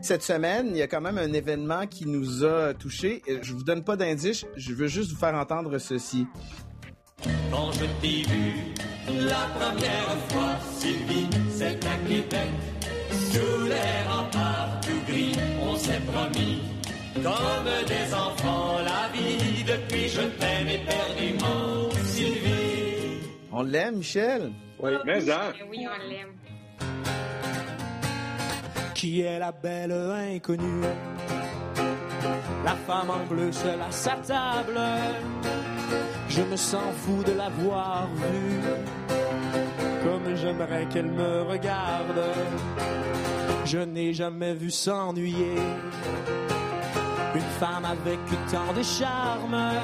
Cette semaine, il y a quand même un événement qui nous a touchés. Je vous donne pas d'indice, je veux juste vous faire entendre ceci. Quand je t'ai vu la première fois, Sylvie, c'est à Québec. Sous les remparts tout gris, on s'est promis. Comme des enfants, la vie, depuis je t'aime éperdument, Sylvie. On l'aime, Michel? Oui, mais hein? Oui, on l'aime. Qui est la belle inconnue La femme en bleu seule à sa table. Je me sens fou de l'avoir vue. Comme j'aimerais qu'elle me regarde. Je n'ai jamais vu s'ennuyer. Une femme avec tant de charme.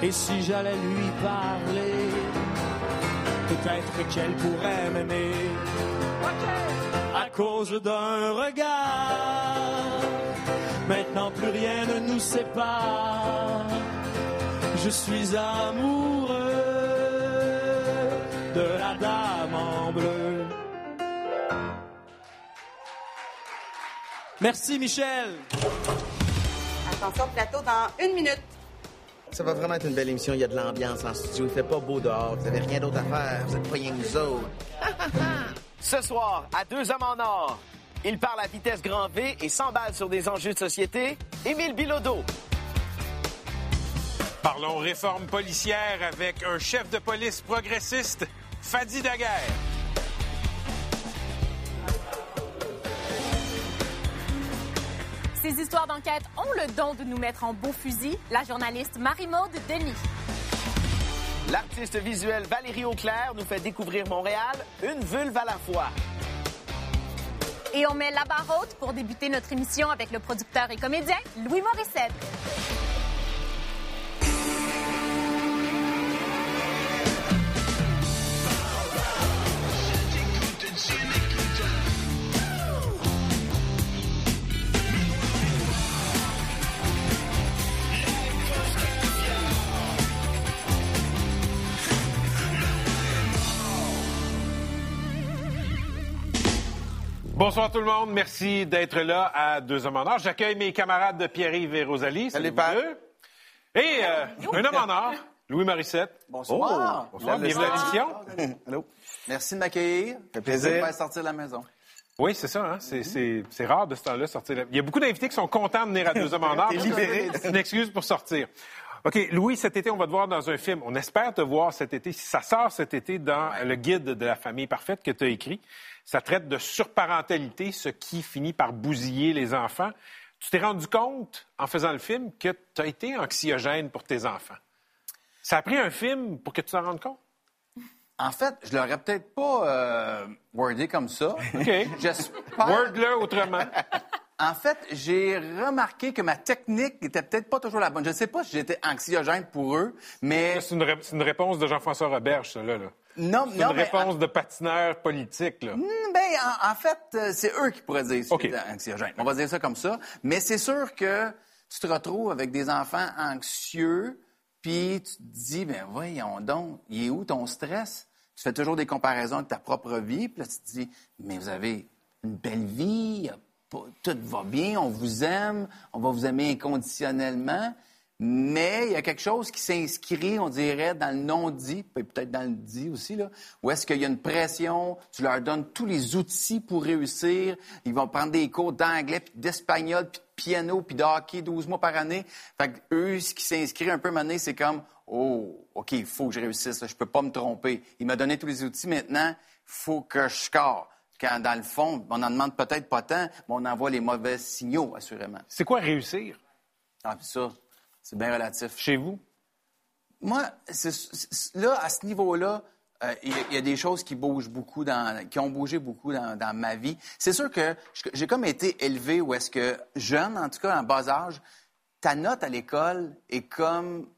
Et si j'allais lui parler, peut-être qu'elle pourrait m'aimer à cause d'un regard. Maintenant plus rien ne nous sépare. Je suis amoureux de la dame en bleu. Merci Michel. Attention plateau dans une minute. Ça va vraiment être une belle émission. Il y a de l'ambiance en studio. Il fait pas beau dehors. Vous avez rien d'autre à faire. Vous êtes pas rien que nous autres. Ce soir, à Deux Hommes en Or, il parle à vitesse grand V et s'emballe sur des enjeux de société. Émile Bilodeau. Parlons réforme policière avec un chef de police progressiste, Fadi Daguerre. Ces histoires d'enquête ont le don de nous mettre en beau fusil. La journaliste Marie-Maude Denis. L'artiste visuel Valérie Auclair nous fait découvrir Montréal, une vulve à la fois. Et on met la barre haute pour débuter notre émission avec le producteur et comédien Louis Morissette. Bonsoir tout le monde. Merci d'être là à Deux Hommes en Or. J'accueille mes camarades de Pierre-Yves et Rosalie. Salut, Pat. deux. Et euh, un homme en or, Louis Morissette. Bonsoir. Bonsoir. Bienvenue à l'émission. Allô? Merci de m'accueillir. fait plaisir. de me faire sortir de la maison. Oui, c'est ça. Hein? C'est, rare de ce temps-là sortir. la- Il y a beaucoup d'invités qui sont contents de venir à Deux Hommes en Or. Libéré. C'est une excuse pour sortir. OK, Louis, cet été, on va te voir dans un film. On espère te voir cet été. Si ça sort cet été dans le guide de la famille parfaite que tu as écrit, ça traite de surparentalité, ce qui finit par bousiller les enfants. Tu t'es rendu compte, en faisant le film, que tu as été anxiogène pour tes enfants? Ça a pris un film pour que tu t'en rendes compte? En fait, je l'aurais peut-être pas euh, wordé comme ça. OK. J'espère. Word-le autrement. En fait, j'ai remarqué que ma technique n'était peut-être pas toujours la bonne. Je ne sais pas si j'étais anxiogène pour eux, mais C'est une, ré- c'est une réponse de Jean-François Roberge, ça, là. là. non, C'est non, une mais réponse de patineur politique, là. Hmm, Ben, en, en fait, euh, c'est eux qui pourraient dire si anxiogène. On va dire ça comme ça. Mais c'est sûr que tu te retrouves avec des enfants anxieux, puis tu te dis, ben voyons donc, il est où ton stress? Tu fais toujours des comparaisons avec ta propre vie, puis là, tu te dis, mais vous avez une belle vie, a tout va bien, on vous aime, on va vous aimer inconditionnellement. Mais il y a quelque chose qui s'inscrit, on dirait, dans le non-dit, peut-être dans le dit aussi, là, où est-ce qu'il y a une pression, tu leur donnes tous les outils pour réussir, ils vont prendre des cours d'anglais, puis d'espagnol, puis de piano, puis de hockey 12 mois par année. Fait que eux, ce qui s'inscrit un peu maintenant, c'est comme, oh, OK, il faut que je réussisse, là, je peux pas me tromper. Il m'a donné tous les outils, maintenant, il faut que je score. Quand, dans le fond, on en demande peut-être pas tant, mais on envoie les mauvais signaux, assurément. C'est quoi réussir? Ah, puis ça, c'est bien relatif. chez vous? Moi, là, à ce niveau-là, euh, il y, a- il y a des choses qui bougent beaucoup, dans, qui ont bougé beaucoup dans, dans ma vie. C'est sûr que j'ai comme été élevé où est-ce que, jeune, en tout cas, en bas âge, ta note à l'école est comme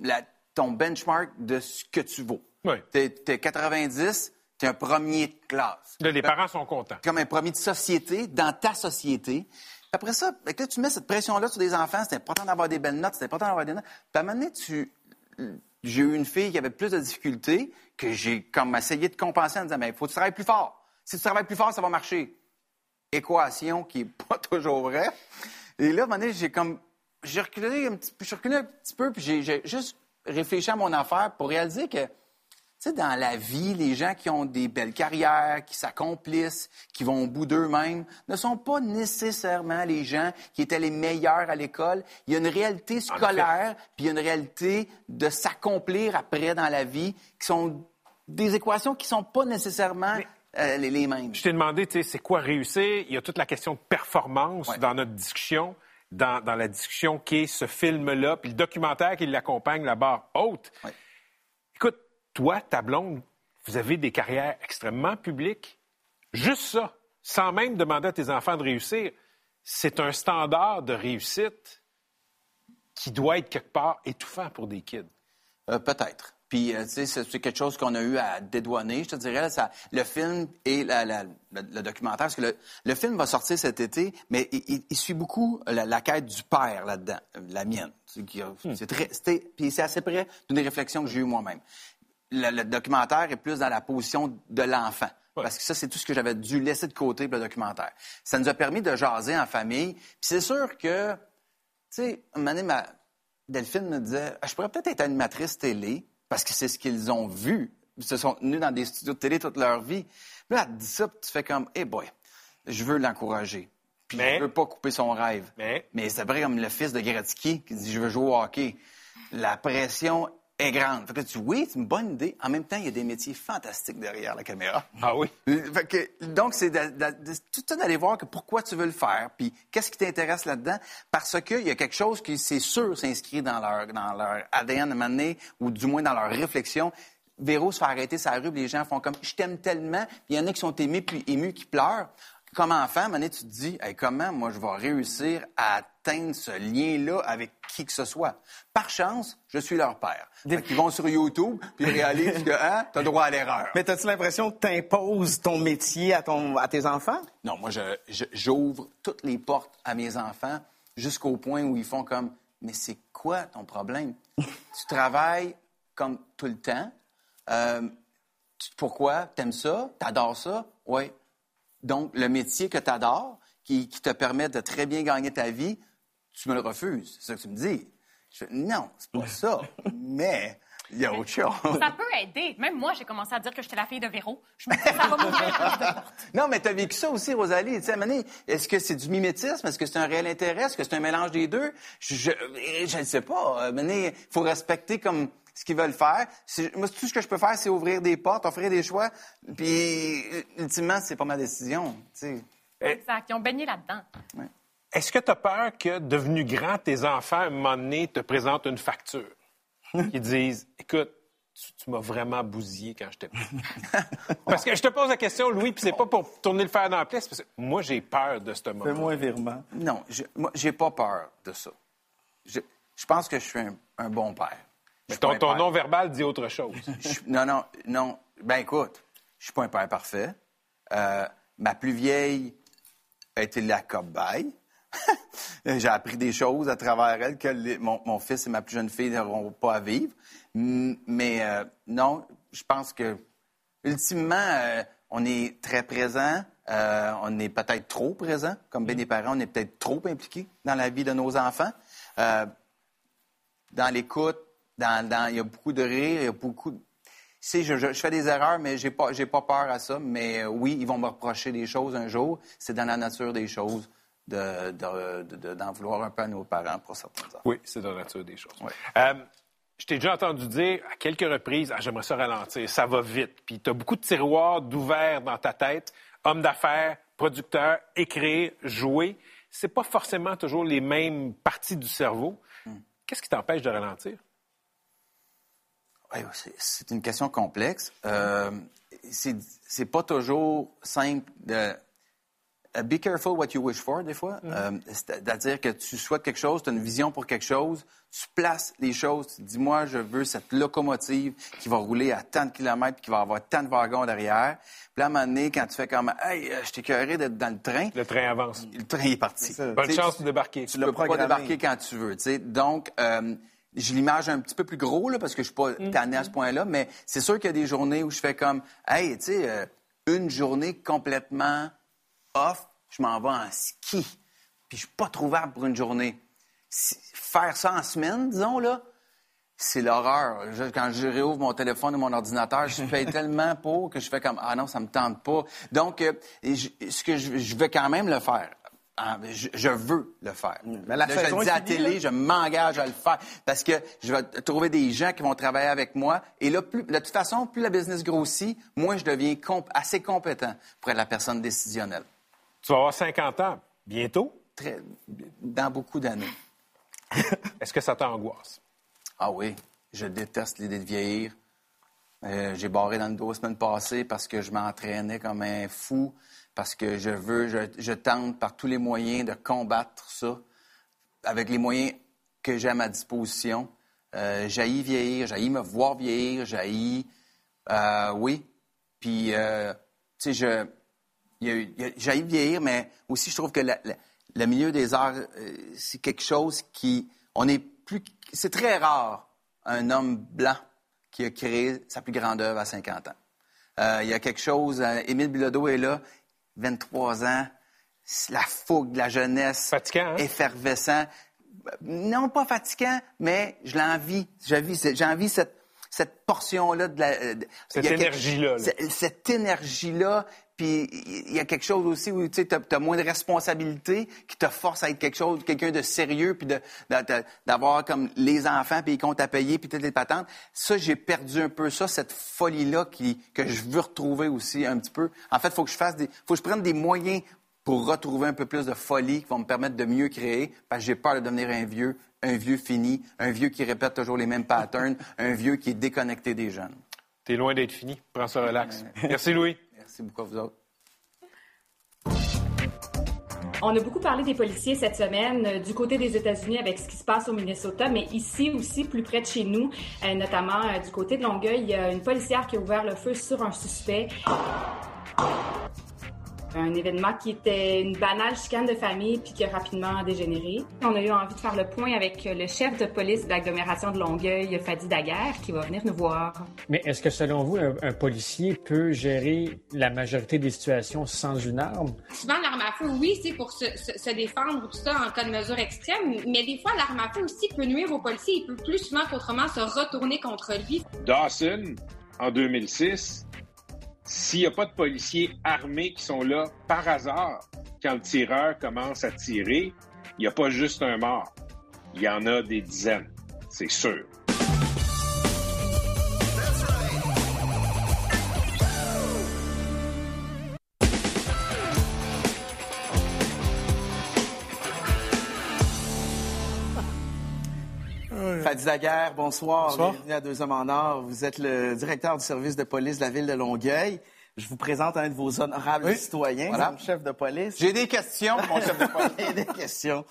la- ton benchmark de ce que tu vaux. Oui. T'es, t'es 90, t'es un premier de classe Là, les parents sont contents. comme un premier de société dans ta société. Après ça, là, tu mets cette pression-là sur des enfants, c'est important d'avoir des belles notes, c'est important d'avoir des notes. Puis à un moment donné, tu... j'ai eu une fille qui avait plus de difficultés, que j'ai comme essayé de compenser en disant, mais il faut que tu travailles plus fort. Si tu travailles plus fort, ça va marcher. équation qui est pas toujours vraie. Et là, à un moment donné, j'ai comme, j'ai reculé un petit, reculé un petit peu, puis j'ai, juste réfléchi à mon affaire pour réaliser que, tu sais, dans la vie, les gens qui ont des belles carrières, qui s'accomplissent, qui vont au bout d'eux-mêmes, ne sont pas nécessairement les gens qui étaient les meilleurs à l'école. Il y a une réalité scolaire, puis il y a une réalité de s'accomplir après dans la vie, qui sont des équations qui sont pas nécessairement euh, les, les mêmes. Je t'ai demandé, tu sais, c'est quoi réussir? Il y a toute la question de performance Ouais. dans notre discussion, dans, dans la discussion qui est ce film-là, puis le documentaire qui l'accompagne, la barre haute. Ouais. Toi, ta blonde, vous avez des carrières extrêmement publiques. Juste ça, sans même demander à tes enfants de réussir, c'est un standard de réussite qui doit être quelque part étouffant pour des kids. Euh, Peut-être. Puis, euh, tu sais, c'est quelque chose qu'on a eu à dédouaner, je te dirais. là, ça, le film et la- la- le, le documentaire, parce que le, le film va sortir cet été, mais il, il- il suit beaucoup la, la quête du père là-dedans, euh, la mienne. C'est c'était- puis c'est assez près d'une réflexion que j'ai eue moi-même. Le, le documentaire est plus dans la position de l'enfant. Parce que ça, c'est tout ce que j'avais dû laisser de côté pour le documentaire. Ça nous a permis de jaser en famille. Puis c'est sûr que tu sais, un moment donné, ma... Delphine me disait Ah, Je pourrais peut-être être animatrice télé, parce que c'est ce qu'ils ont vu. Ils se sont tenus dans des studios de télé toute leur vie. Puis là, elle te dit ça, puis tu fais comme Eh boy, je veux l'encourager. Puis Mais- je veux pas couper son rêve. Mais- c'est vrai comme le fils de Gretzky qui dit Je veux jouer au hockey. La pression est grande. Fait que tu dis Oui, c'est une bonne idée. En même temps, il y a des métiers fantastiques derrière la caméra. Ah oui? Fait que, donc, c'est de- de- de- tout d'aller voir que pourquoi tu veux le faire, puis qu'est-ce qui t'intéresse là-dedans, parce qu'il y a quelque chose qui, c'est sûr, s'inscrit dans leur, dans leur ADN à un moment donné, ou du moins dans leur réflexion. Véro se fait arrêter sa rue, les gens font comme « je t'aime tellement », puis il y en a qui sont émus, puis émus, qui pleurent. Comme enfant, donné, tu te dis Hey, comment moi je vais réussir à atteindre ce lien-là avec qui que ce soit? Par chance, je suis leur père. Qu'ils vont sur YouTube, puis ils réalisent que hein, t'as droit à l'erreur. Mais as-tu l'impression que t'imposes ton métier à, ton, à tes enfants? Non, moi, j'ouvre toutes les portes à mes enfants jusqu'au point où ils font comme Mais c'est quoi ton problème? tu travailles comme tout le temps. Euh, tu- pourquoi? T'aimes ça? T'adores ça? Oui. Donc, le métier que t'adores, qui, qui te permet de très bien gagner ta vie, tu me le refuses. C'est ça que tu me dis. Je fais, non, c'est pas ça. Mais il y a autre chose. Ça peut aider. Même moi, j'ai commencé à dire que j'étais la fille de Véro. Je me dis, ça va m'ouvrir. Non, mais tu as vécu ça aussi, Rosalie. Tu sais, est-ce que c'est du mimétisme? Est-ce que c'est un réel intérêt? Est-ce que c'est un mélange des deux? Je ne sais pas. Il faut respecter comme ce qu'ils veulent faire. Moi, tout ce que je peux faire, c'est ouvrir des portes, offrir des choix. Puis, ultimement, c'est pas ma décision. tu sais. Exact. Ils ont baigné là-dedans. Est-ce que tu as peur que, devenu grand, tes enfants, à un moment donné, te présentent une facture? Qu'ils disent, écoute, tu, tu m'as vraiment bousillé quand j'étais petit. parce que je te pose la question, Louis, puis c'est pas pour tourner le fer dans la plaie, parce que moi, j'ai peur de ce moment. Fais-moi un virement. Non, je, moi, j'ai pas peur de ça. Je, je pense que je suis un, un bon père. Ton, ton père- non-verbal dit autre chose. Je- non, non, non. Ben écoute, je suis pas un père parfait. Euh, ma plus vieille a été la cobaye. J'ai appris des choses à travers elle que les- mon, mon fils et ma plus jeune fille n'auront pas à vivre. Mm, Mais euh, non, je pense que ultimement, euh, on est très présent. euh, on est peut-être trop présent. Comme bien des parents, on est peut-être trop impliqués dans la vie de nos enfants. Euh, dans l'écoute, dans, dans- il y a beaucoup de rire, il y a beaucoup de... Sais, je, je- je fais des erreurs, mais j'ai pas, j'ai pas peur à ça. Mais euh, oui, ils vont me reprocher des choses un jour. C'est dans la nature des choses de, de- de- de- d'en vouloir un peu à nos parents pour affaires. Oui, c'est dans la nature des choses. Ouais. Euh, je t'ai déjà entendu dire à quelques reprises, ah, j'aimerais ça ralentir, ça va vite. Puis tu as beaucoup de tiroirs d'ouverts dans ta tête. Homme d'affaires, producteur, écrire, jouer. C'est pas forcément toujours les mêmes parties du cerveau. Qu'est-ce qui t'empêche de ralentir? Ouais, c'est, une question complexe. Euh, c'est, pas toujours simple de. Uh, Be careful what you wish for, des fois. Euh, c'est-à-dire que tu souhaites quelque chose, tu as une vision pour quelque chose, tu places les choses, tu dis, moi, je veux cette locomotive qui va rouler à tant de kilomètres, qui va avoir tant de wagons derrière. Puis là, à un moment donné, quand tu fais comme, hey, euh, je t'ai d'être dans le train, Le train avance. le train est parti. Bonne Tu chance de débarquer. tu ne peux pas débarquer quand tu veux. tu. Donc, euh, je l'image un petit peu plus gros là, parce que je suis pas tanné à ce point-là, mais c'est sûr qu'il y a des journées où je fais comme, hey, tu sais, euh, une journée complètement off, je m'en vais en ski, puis je suis pas trouvable pour une journée. Faire ça en semaine, disons, là, c'est l'horreur. Quand je réouvre mon téléphone et mon ordinateur, je paye tellement pour que je fais comme ah non, ça me tente pas. Donc, euh, je- ce que je, je vais quand même le faire. Ah, je, je veux le faire. Mais la Là, saison je le dis à la télé, là. je m'engage à le faire parce que je vais trouver des gens qui vont travailler avec moi. Et là, plus, de toute façon, plus la business grossit, moins je deviens comp- assez compétent pour être la personne décisionnelle. Tu vas avoir 50 ans bientôt? Très, dans beaucoup d'années. Est-ce que ça t'angoisse? Ah oui, je déteste l'idée de vieillir. Euh, j'ai barré dans le dos la semaine passée parce que je m'entraînais comme un fou, parce que je veux, je, tente par tous les moyens de combattre ça avec les moyens que j'ai à ma disposition. Euh, vieillir, j'haïs me voir vieillir, j'haïs... euh, oui. Puis, euh, tu sais, je... J'haïs vieillir, mais aussi, je trouve que le milieu des arts, euh, c'est quelque chose qui... On est plus... C'est très rare, un homme blanc qui a créé sa plus grande œuvre à 50 ans. Euh, il y a quelque chose... Émile Bilodeau est là, 23 ans, la fougue de la jeunesse. Fatigant, hein? Effervescent. Non, pas fatigant, mais je l'envie. J'ai envie, j'ai envie cette, cette portion-là de la... euh, énergie-là, Cette énergie-là, puis il y a quelque chose aussi où tu as, moins de responsabilité qui te force à être quelque chose, quelqu'un de sérieux, puis d'avoir comme les enfants, puis les comptes à payer, puis toutes les patentes. Ça, j'ai perdu un peu ça, cette folie-là que je veux retrouver aussi un petit peu. En fait, il faut que je fasse des, faut que je prenne des moyens pour retrouver un peu plus de folie qui vont me permettre de mieux créer, parce que j'ai peur de devenir un vieux, un vieux fini, un vieux qui répète toujours les mêmes patterns, un vieux qui est déconnecté des jeunes. T'es loin d'être fini. Prends ça relax. Merci, Louis. Merci beaucoup à. On a beaucoup parlé des policiers cette semaine euh, du côté des États-Unis avec ce qui se passe au Minnesota, mais ici aussi, plus près de chez nous, euh, notamment euh, du côté de Longueuil, il y a une policière qui a ouvert le feu sur un suspect. Un événement qui était une banale chicane de famille puis qui a rapidement dégénéré. On a eu envie de faire le point avec le chef de police de l'agglomération de Longueuil, Fadi Daguerre, qui va venir nous voir. Mais est-ce que selon vous, un, un policier peut gérer la majorité des situations sans une arme? Souvent, l'arme à feu, oui, c'est pour se, se- se défendre ou tout ça en cas de mesure extrême, mais des fois, l'arme à feu aussi peut nuire au policier. Il peut plus souvent qu'autrement se retourner contre lui. Dawson, en 2006, s'il n'y a pas de policiers armés qui sont là par hasard quand le tireur commence à tirer, il n'y a pas juste un mort. Il y en a des dizaines, c'est sûr. Daguerre, bonsoir. Bonsoir. Bienvenue à Deux Hommes en Or. Vous êtes le directeur du service de police de la ville de Longueuil. Je vous présente un de vos honorables Oui. citoyens, Voilà. comme chef de police. J'ai des questions, mon chef de police. J'ai des questions.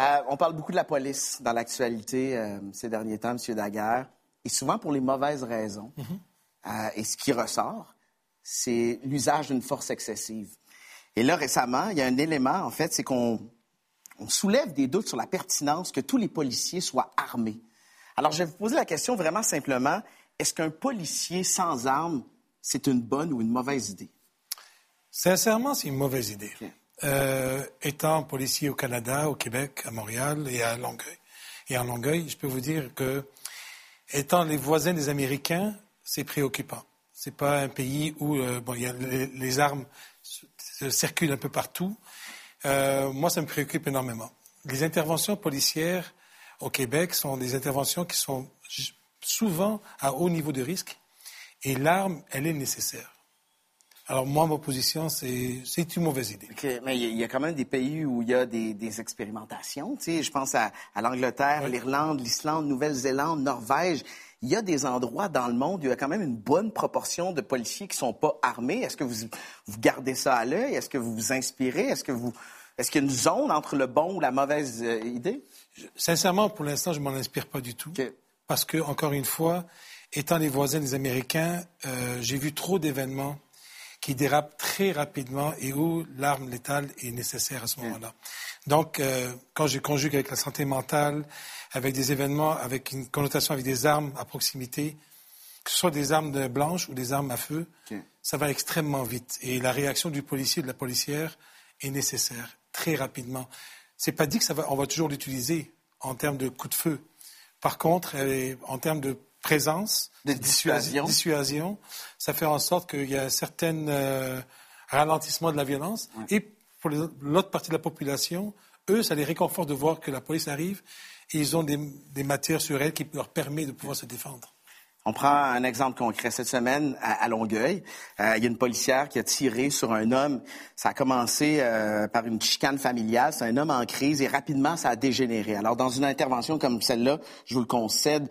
Euh, on parle beaucoup de la police dans l'actualité euh, ces derniers temps, M. Daguerre, et souvent pour les mauvaises raisons. Euh, et ce qui ressort, c'est l'usage d'une force excessive. Et là, récemment, il y a un élément, en fait, c'est qu'on on soulève des doutes sur la pertinence que tous les policiers soient armés. Alors, je vais vous poser la question vraiment simplement. Est-ce qu'un policier sans armes, c'est une bonne ou une mauvaise idée? Sincèrement, c'est une mauvaise idée. Euh, étant policier au Canada, au Québec, à Montréal et à Longueuil, et en Longueuil, je peux vous dire que, étant les voisins des Américains, c'est préoccupant. C'est pas un pays où euh, bon, y a les, les armes circulent un peu partout. Euh, moi, ça me préoccupe énormément. Les interventions policières au Québec sont des interventions qui sont souvent à haut niveau de risque, et l'arme, elle est nécessaire. Alors moi, ma position, c'est une mauvaise idée. Mais il y a- il y, a quand même des pays où il y a des, des expérimentations. Tu sais, je pense à, à l'Angleterre, l'Irlande, l'Islande, Nouvelle-Zélande, Norvège. Il y a des endroits dans le monde où il y a quand même une bonne proportion de policiers qui sont pas armés. Est-ce que vous, vous gardez ça à l'œil? Est-ce que vous vous inspirez? Est-ce que vous... Est-ce qu'il y a une zone entre le bon ou la mauvaise euh, idée? Sincèrement, pour l'instant, je m'en inspire pas du tout. Parce que, encore une fois, étant les voisins des Américains, euh, j'ai vu trop d'événements qui dérapent très rapidement et où l'arme létale est nécessaire à ce moment-là. Donc, euh, quand je conjugue avec la santé mentale, avec des événements, avec une connotation avec des armes à proximité, que ce soit des armes de blanches ou des armes à feu, ça va extrêmement vite. Et la réaction du policier et de la policière est nécessaire très rapidement. C'est pas dit que ça va, on va toujours l'utiliser en termes de coup de feu. Par contre, en termes de présence, De dissuasion. dissuasion, ça fait en sorte qu'il y a un certain euh, ralentissement de la violence. Et pour l'autre partie de la population, eux, ça les réconforte de voir que la police arrive et ils ont des, des matières sur elles qui leur permettent de pouvoir se défendre. On prend un exemple concret. Cette semaine, à, Longueuil, euh, il y a une policière qui a tiré sur un homme. Ça a commencé euh, par une chicane familiale. C'est un homme en crise et rapidement, ça a dégénéré. Alors, dans une intervention comme celle-là, je vous le concède,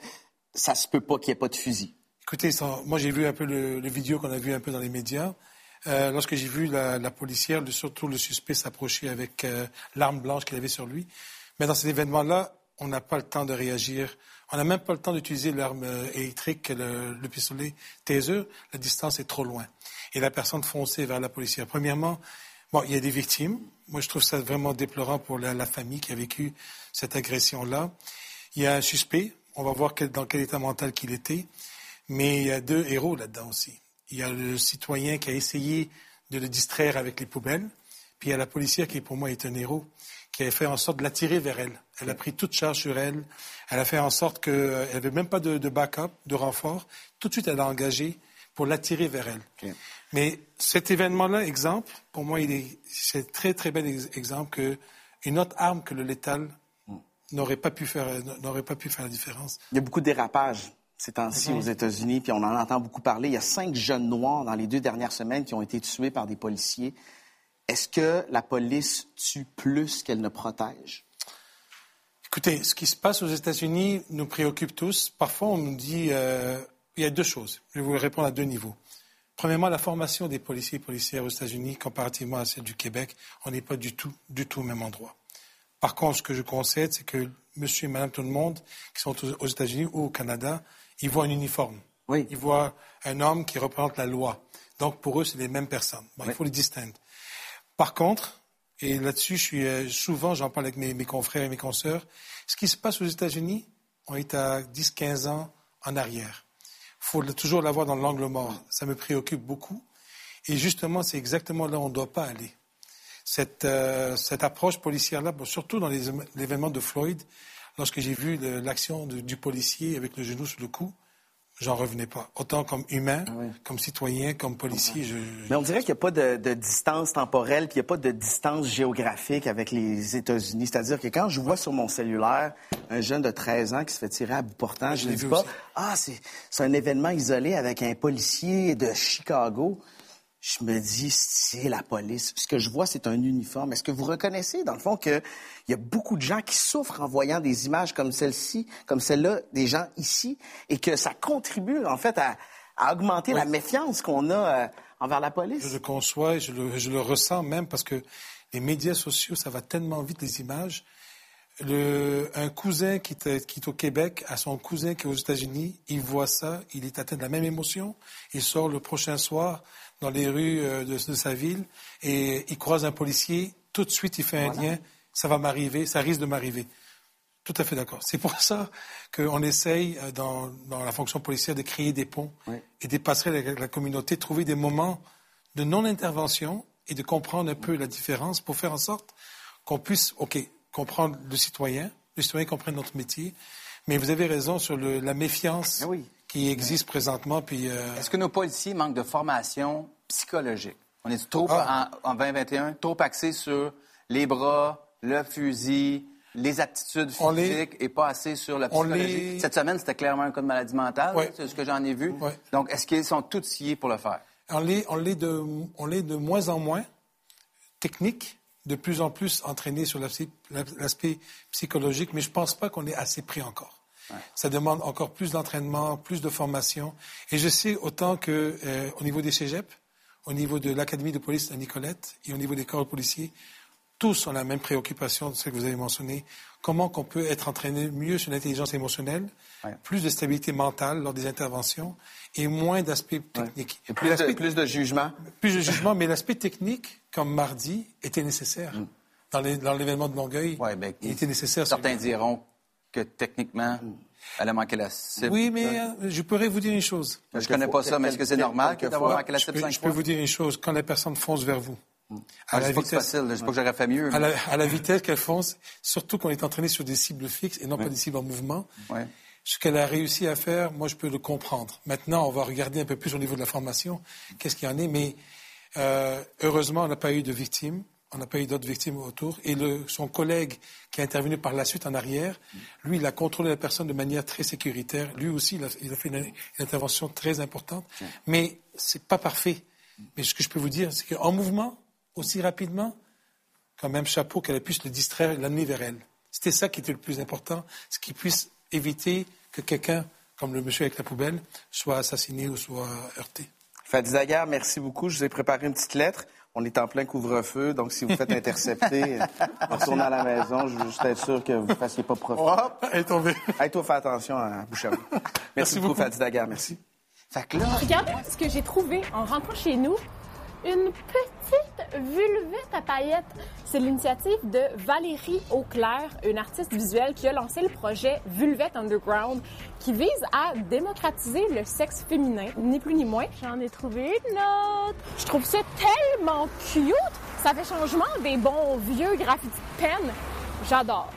ça se peut pas qu'il n'y ait pas de fusil. Écoutez, moi j'ai vu un peu le, le vidéo qu'on a vu un peu dans les médias. Euh, lorsque j'ai vu la, la policière, le- surtout le suspect s'approcher avec l'arme blanche qu'il avait sur lui. Mais dans cet événement-là, on n'a pas le temps de réagir. On n'a même pas le temps d'utiliser l'arme euh, électrique, le, le pistolet taser. La distance est trop loin. Et la personne fonçait vers la policière. Premièrement, bon, il y a des victimes. Moi, je trouve ça vraiment déplorant pour la, famille qui a vécu cette agression-là. Il y a un suspect. On va voir dans quel état mental qu'il était. Mais il y a deux héros là-dedans aussi. Il y a le citoyen qui a essayé de le distraire avec les poubelles. Puis il y a la policière qui, pour moi, est un héros, qui a fait en sorte de l'attirer vers elle. Elle a pris toute charge sur elle. Elle a fait en sorte qu'elle n'avait même pas de, de backup, de renfort. Tout de suite, elle a engagé pour l'attirer vers elle. Mais cet événement-là, exemple, pour moi, il est, c'est un très, très bel ex- exemple qu'une autre arme que le létal n'aurait pas pu faire, n'aurait pas pu faire la différence. Il y a beaucoup de dérapages ces temps-ci aux États-Unis, puis on en entend beaucoup parler. Il y a cinq jeunes noirs dans les deux dernières semaines qui ont été tués par des policiers. Est-ce que la police tue plus qu'elle ne protège? Écoutez, ce qui se passe aux États-Unis nous préoccupe tous. Parfois, on nous dit euh, il y a deux choses. Je vais vous répondre à deux niveaux. Premièrement, la formation des policiers et policières aux États-Unis, comparativement à celle du Québec, on n'est pas du tout, du tout au même endroit. Par contre, ce que je concède, c'est que monsieur et madame tout le monde qui sont aux États-Unis ou au Canada, ils voient un uniforme. Ils voient un homme qui représente la loi. Donc, pour eux, c'est les mêmes personnes. Bon, Il faut les distinguer. Par contre, et là-dessus, je suis euh, souvent, j'en parle avec mes, confrères et mes consoeurs, ce qui se passe aux États-Unis, on est à 10-15 ans en arrière. Il faut toujours l'avoir dans l'angle mort. Ça me préoccupe beaucoup. Et justement, c'est exactement là où on ne doit pas aller. Cette, euh, cette approche policière-là, surtout dans l'événement de Floyd, lorsque j'ai vu l'action du policier avec le genou sur le cou, j'en revenais pas. Autant comme humain, comme citoyen, comme policier, je, Mais on dirait qu'il n'y a pas de, de distance temporelle, puis il n'y a pas de distance géographique avec les États-Unis. C'est-à-dire que quand je vois sur mon cellulaire un jeune de 13 ans qui se fait tirer à bout portant, je ne dis pas aussi. Ah, c'est un événement isolé avec un policier de Chicago. Je me dis, c'est la police. Ce que je vois, c'est un uniforme. Est-ce que vous reconnaissez, dans le fond, qu'il y a beaucoup de gens qui souffrent en voyant des images comme celle-ci, comme celle-là, des gens ici, et que ça contribue, en fait, à, à augmenter la méfiance qu'on a euh, envers la police? Je le conçois et je le, je le ressens même parce que les médias sociaux, ça va tellement vite, les images. Le, un cousin qui est, qui est au Québec a son cousin qui est aux États-Unis, il voit ça, il est atteint de la même émotion, il sort le prochain soir dans les rues euh, de, de sa ville et il croise un policier, tout de suite il fait un lien, ça va m'arriver, ça risque de m'arriver. Tout à fait d'accord. C'est pour ça qu'on essaye, euh, dans, dans la fonction policière, de créer des ponts et des passerelles avec la communauté, trouver des moments de non-intervention et de comprendre un peu la différence pour faire en sorte qu'on puisse, OK, comprendre le citoyen, le citoyen comprenne notre métier, mais vous avez raison sur le- la méfiance qui existe présentement. Puis, euh, Est-ce que nos policiers manquent de formation psychologique? On est trop, Ah. en, en 2021, trop axé sur les bras, le fusil, les aptitudes physiques et pas assez sur la psychologie. Cette semaine, c'était clairement un cas de maladie mentale, c'est ce que j'en ai vu. Donc, est-ce qu'ils sont tous sciés pour le faire? on l'est on l'est de, on l'est de moins en moins technique, de plus en plus entraîné sur l'aspect l'aspect psychologique, mais je ne pense pas qu'on est assez pris encore. Ça demande encore plus d'entraînement, plus de formation. Et je sais autant que euh, au niveau des cégeps, au niveau de l'Académie de police à Nicolette et au niveau des corps policiers, tous ont la même préoccupation, ce que vous avez mentionné. Comment qu'on peut être entraîné mieux sur l'intelligence émotionnelle, plus de stabilité mentale lors des interventions et moins d'aspects techniques. Et plus de- plus de jugement. Plus de jugement, mais l'aspect technique, comme mardi, était nécessaire. Dans les- dans l'événement de Longueuil, il était nécessaire. Certains diront que techniquement, elle a manqué la cible. Oui, mais euh, je pourrais vous dire une chose. Je connais pas ça, mais est-ce que c'est normal d'avoir manqué la Je cible peux, cinq je peux vous dire une chose. Quand la personne fonce vers vous, Ah, je dis pas que c'est facile, je pas que j'aurais fait mieux. À la, à la vitesse qu'elles font, c'est- surtout qu'on est entraîné sur des cibles fixes et non pas des cibles en mouvement. Ouais. Ce qu'elle a réussi à faire, moi, je peux le comprendre. Maintenant, on va regarder un peu plus au niveau de la formation, qu'est-ce qu'il y en est. Mais euh, heureusement, on n'a pas eu de victimes. On n'a pas eu d'autres victimes autour. Et son collègue qui a intervenu par la suite en arrière, lui, il a contrôlé la personne de manière très sécuritaire. Lui aussi, il a, fait une, intervention très importante. Mais c'est pas parfait. Mais ce que je peux vous dire, c'est qu'en mouvement, aussi rapidement, quand même, chapeau qu'elle puisse le distraire et l'amener vers elle. C'était ça qui était le plus important, ce qui puisse éviter que quelqu'un, comme le monsieur avec la poubelle, soit assassiné ou soit heurté. Fadi Daguerre, merci beaucoup. Je vous ai préparé une petite lettre. On est en plein couvre-feu, donc si vous faites intercepter, retournez à la maison. Je veux juste être sûr que vous ne fassiez pas profit. Hop, elle est tombée. Hey, toi, fais attention à Boucherville. Merci, beaucoup, Fadi Daguerre. Merci. Fait que là, Regardez ce que j'ai trouvé en rentrant chez nous. Une petite vulvette à paillettes. C'est l'initiative de Valérie Auclair, une artiste visuelle qui a lancé le projet Vulvette Underground, qui vise à démocratiser le sexe féminin, ni plus ni moins. J'en ai trouvé une autre. Je trouve ça tellement cute. Ça fait changement des bons vieux graffitis de peine. J'adore.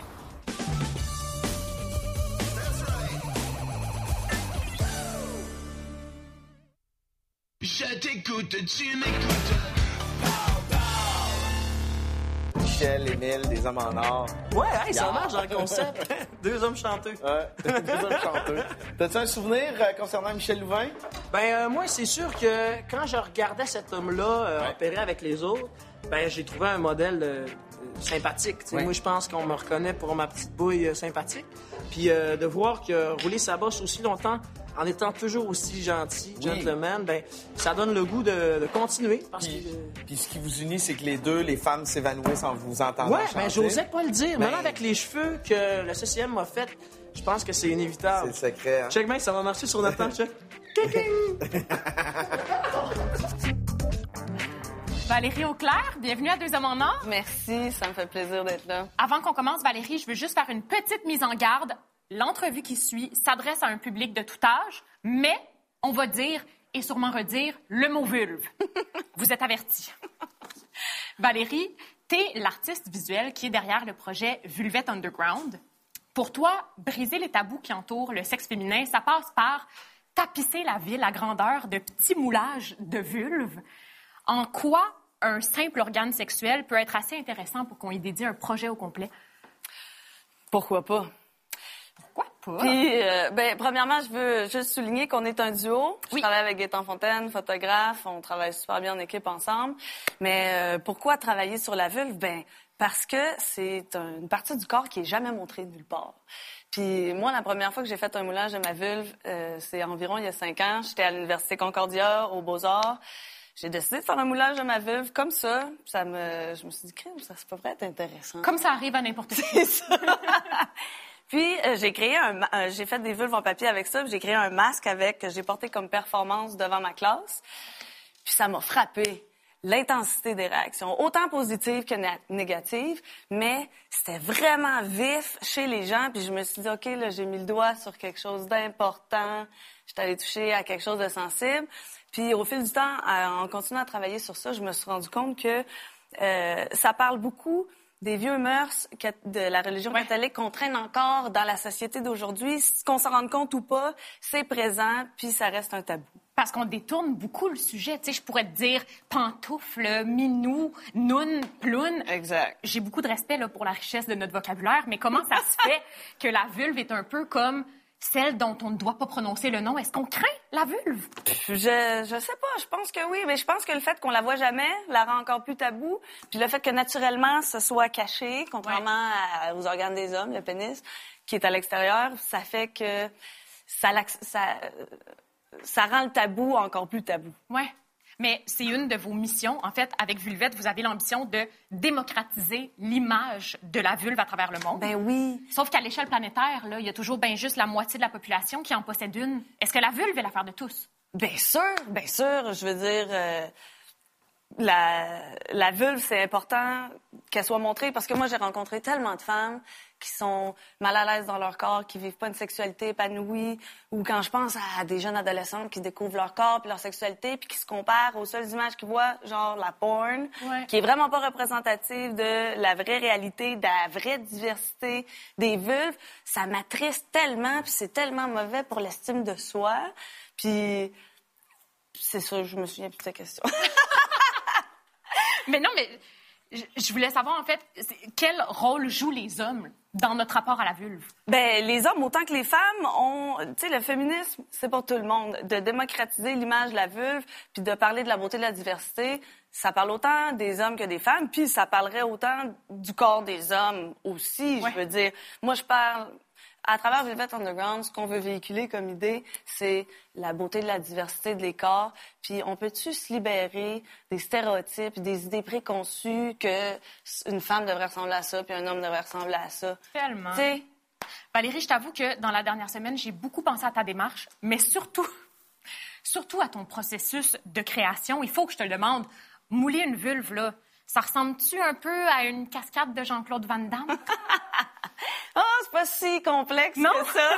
Je t'écoute, tu m'écoutes. Michel, Émile, des hommes en or. Ouais, hey, ça marche dans le concept. Deux hommes chanteux. Ouais, des hommes chanteux. T'as-tu un souvenir euh, concernant Michel Louvain? Ben, euh, moi, c'est sûr que quand je regardais cet homme-là euh, opérer avec les autres, ben, j'ai trouvé un modèle sympathique. Ouais. Moi, je pense qu'on me reconnaît pour ma petite bouille euh, sympathique. Puis euh, de voir que rouler sa bosse aussi longtemps en étant toujours aussi gentil, Oui. gentleman, ben, ça donne le goût de, de continuer. Parce Puis, que, puis ce qui vous unit, c'est que les deux, les femmes s'évanouissent en vous entendant Ouais, chanter. ben j'osais pas le dire. Ben- Même avec les cheveux que le CCM m'a fait, je pense que c'est inévitable. C'est le secret. hein? Check bien, ça va marcher sur notre temps. Check. Valérie Auclair, bienvenue à Deux Hommes en Or. Merci, ça me fait plaisir d'être là. Avant qu'on commence, Valérie, je veux juste faire une petite mise en garde. L'entrevue qui suit s'adresse à un public de tout âge, mais on va dire et sûrement redire le mot vulve. Vous êtes avertis. Valérie, t'es l'artiste visuel qui est derrière le projet Vulvette Underground. Pour toi, briser les tabous qui entourent le sexe féminin, ça passe par tapisser la ville à grandeur de petits moulages de vulves. En quoi un simple organe sexuel peut être assez intéressant pour qu'on y dédie un projet au complet? Pourquoi pas? Pas? Puis, euh, ben, premièrement, je veux juste souligner qu'on est un duo. Je travaille avec Gaëtan Fontaine, photographe. On travaille super bien en équipe ensemble. Mais euh, pourquoi travailler sur la vulve? Ben, parce que c'est un- une partie du corps qui est jamais montrée nulle part. Puis moi, la première fois que j'ai fait un moulage de ma vulve, euh, c'est environ il y a cinq ans. J'étais à l'Université Concordia, aux Beaux-Arts. J'ai décidé de faire un moulage de ma vulve comme ça. Ça me, je me suis dit, crème, ça se pourrait être intéressant. Comme ça arrive à n'importe qui. Puis euh, j'ai créé un, euh, j'ai fait des vulves en papier avec ça. J'ai créé un masque avec que j'ai porté comme performance devant ma classe. Puis ça m'a frappé l'intensité des réactions, autant positives que négatives, mais c'était vraiment vif chez les gens. Puis je me suis dit, ok, là j'ai mis le doigt sur quelque chose d'important. J'étais allée toucher à quelque chose de sensible. Puis au fil du temps, en continuant à travailler sur ça, je me suis rendu compte que euh, ça parle beaucoup des vieux mœurs de la religion catholique qu'on traîne encore dans la société d'aujourd'hui. Qu'on s'en rende compte ou pas, c'est présent, puis ça reste un tabou. Parce qu'on détourne beaucoup le sujet. Tu sais, je pourrais te dire pantoufle, minou, noun, ploun. Exact. J'ai beaucoup de respect là, pour la richesse de notre vocabulaire, mais comment ça se fait que la vulve est un peu comme celle dont on ne doit pas prononcer le nom? Est-ce qu'on craint la vulve? Je, je sais pas, je pense que oui, mais je pense que le fait qu'on la voit jamais la rend encore plus tabou. Puis le fait que naturellement ce soit caché, contrairement à- aux organes des hommes, le pénis, qui est à l'extérieur, ça fait que ça, ça, ça rend le tabou encore plus tabou. Ouais. Mais c'est une de vos missions. En fait, avec Vulvette, vous avez l'ambition de démocratiser l'image de la vulve à travers le monde. Ben oui. Sauf qu'à l'échelle planétaire, là, il y a toujours bien juste la moitié de la population qui en possède une. Est-ce que la vulve est l'affaire de tous? Bien sûr, bien sûr. Je veux dire, euh, la, la vulve, c'est important qu'elle soit montrée parce que moi, j'ai rencontré tellement de femmes qui sont mal à l'aise dans leur corps, qui vivent pas une sexualité épanouie, ou quand je pense à des jeunes adolescentes qui découvrent leur corps puis leur sexualité puis qui se comparent aux seules images qu'ils voient, genre la porn, Ouais. qui est vraiment pas représentative de la vraie réalité, de la vraie diversité des vulves, ça m'attriste tellement puis c'est tellement mauvais pour l'estime de soi. Puis c'est ça, je me souviens plus de ta question. Mais non, mais je, voulais savoir, en fait, quel rôle jouent les hommes dans notre rapport à la vulve? Ben, les hommes, autant que les femmes, ont... Tu sais, le féminisme, c'est pour tout le monde. De démocratiser l'image de la vulve, puis de parler de la beauté de la diversité, ça parle autant des hommes que des femmes, puis ça parlerait autant du corps des hommes aussi, je veux dire. Moi, je parle... À travers Velvet Underground, ce qu'on veut véhiculer comme idée, c'est la beauté de la diversité de corps. Puis on peut-tu se libérer des stéréotypes, des idées préconçues que une femme devrait ressembler à ça, puis un homme devrait ressembler à ça? Tellement. Tu sais, Valérie, je t'avoue que dans la dernière semaine, j'ai beaucoup pensé à ta démarche, mais surtout, surtout à ton processus de création. Il faut que je te le demande. Mouler une vulve, là, ça ressemble-tu un peu à une cascade de Jean-Claude Van Damme? Oh, c'est pas si complexe Non. que ça.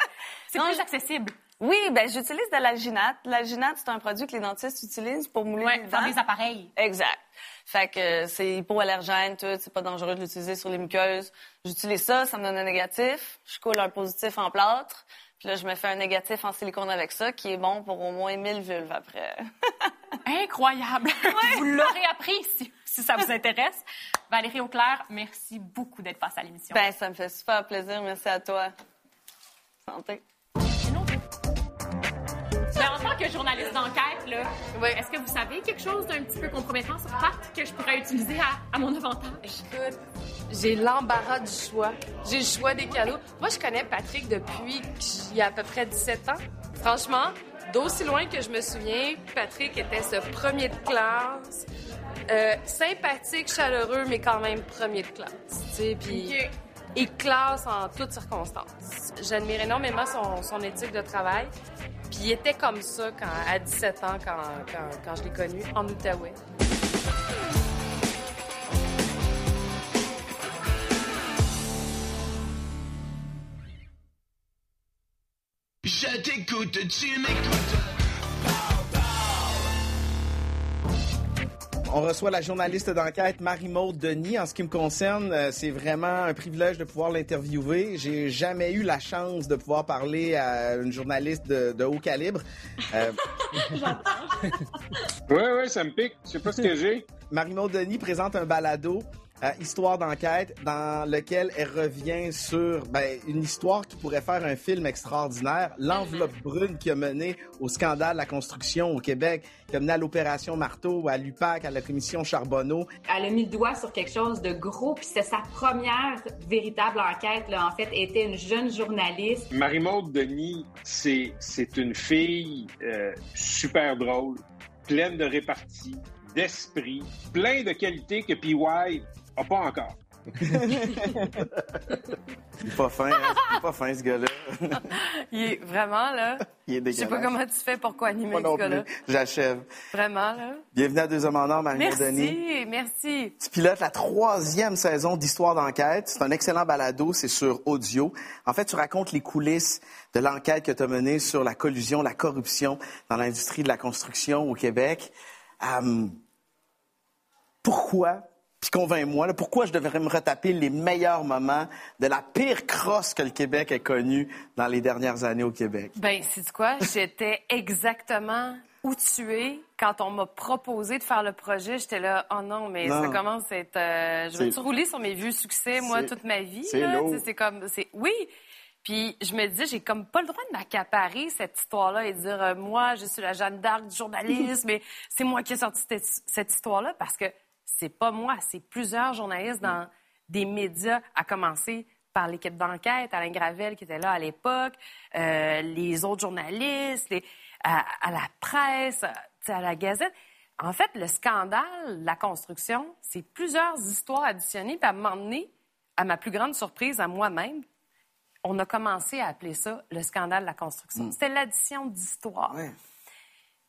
C'est plus accessible. Oui, ben j'utilise de l'alginate. L'alginate, c'est un produit que les dentistes utilisent pour mouler Ouais, les dents. des appareils. Exact. Fait que euh, c'est hypoallergène, tout. C'est pas dangereux de l'utiliser sur les muqueuses. J'utilise ça, ça me donne un négatif. Je coule un positif en plâtre. Puis là, je me fais un négatif en silicone avec ça, qui est bon pour au moins 1000 vulves après. Incroyable. Vous l'aurez appris si, si ça vous intéresse. Valérie Auclair, merci beaucoup d'être passée à l'émission. Ben, ça me fait super plaisir. Merci à toi. Santé. Mais en tant que journaliste d'enquête, là, est-ce que vous savez quelque chose d'un petit peu compromettant sur Pat que je pourrais utiliser à, à mon avantage? Écoute, j'ai l'embarras du choix. J'ai le choix des cadeaux. Moi, je connais Patrick depuis qu'il y a à peu près 17 ans. Franchement, d'aussi loin que je me souviens, Patrick était ce premier de classe. Euh, sympathique, chaleureux, mais quand même premier de classe. Tu sais, puis et classe en toutes circonstances. J'admire énormément son, son éthique de travail. Puis il était comme ça quand, à 17 ans quand, quand, quand je l'ai connu en Outaouais. Je t'écoute, tu m'écoutes. On reçoit la journaliste d'enquête Marie-Maude Denis. En ce qui me concerne, euh, c'est vraiment un privilège de pouvoir l'interviewer. J'ai jamais eu la chance de pouvoir parler à une journaliste de, de haut calibre. Euh, Oui, oui, ça me pique. Je sais pas ce que j'ai. Marie-Maude Denis présente un balado, euh, Histoire d'enquête, dans lequel elle revient sur ben, une histoire qui pourrait faire un film extraordinaire, l'enveloppe brune qui a mené au scandale de la construction au Québec, qui a mené à l'opération Marteau, à l'UPAC, à la commission Charbonneau. Elle a mis le doigt sur quelque chose de gros, puis c'est sa première véritable enquête. Là. En fait, elle était une jeune journaliste. Marie-Maude Denis, c'est, c'est une fille euh, super drôle, pleine de répartie, d'esprit, plein de qualités que PY a pas encore. Il est pas fin, hein? Il est pas fin, ce gars-là. Il est vraiment, là. Il est Je sais pas comment tu fais pour quoi animer Moi non ce gars-là. J'achève. Vraiment, là. Bienvenue à Deux Hommes en Or, Denis. Merci, merci. Tu pilotes la troisième saison d'Histoire d'enquête. C'est un excellent balado, c'est sur audio. En fait, tu racontes les coulisses de l'enquête que tu as menée sur la collusion, la corruption dans l'industrie de la construction au Québec. Euh, pourquoi, puis convainc-moi, pourquoi je devrais me retaper les meilleurs moments de la pire crosse que le Québec ait connue dans les dernières années au Québec? Ben, c'est quoi? J'étais exactement où tu es quand on m'a proposé de faire le projet. J'étais là, oh non, mais Non. ça commence à être. euh, je vais-tu rouler sur mes vieux succès, moi, toute ma vie? c'est comme. Oui! Puis je me disais, j'ai comme pas le droit de m'accaparer cette histoire-là et de dire, euh, moi, je suis la Jeanne d'Arc du journalisme, mais c'est moi qui ai sorti cette, cette histoire-là parce que c'est pas moi, c'est plusieurs journalistes dans des médias, à commencer par l'équipe d'enquête, Alain Gravel qui était là à l'époque, euh, les autres journalistes, les- à, à la presse, à, la Gazette. En fait, le scandale, la construction, c'est plusieurs histoires additionnées. Puis à donné, à ma plus grande surprise, à moi-même, on a commencé à appeler ça le scandale de la construction. C'était l'addition d'histoires.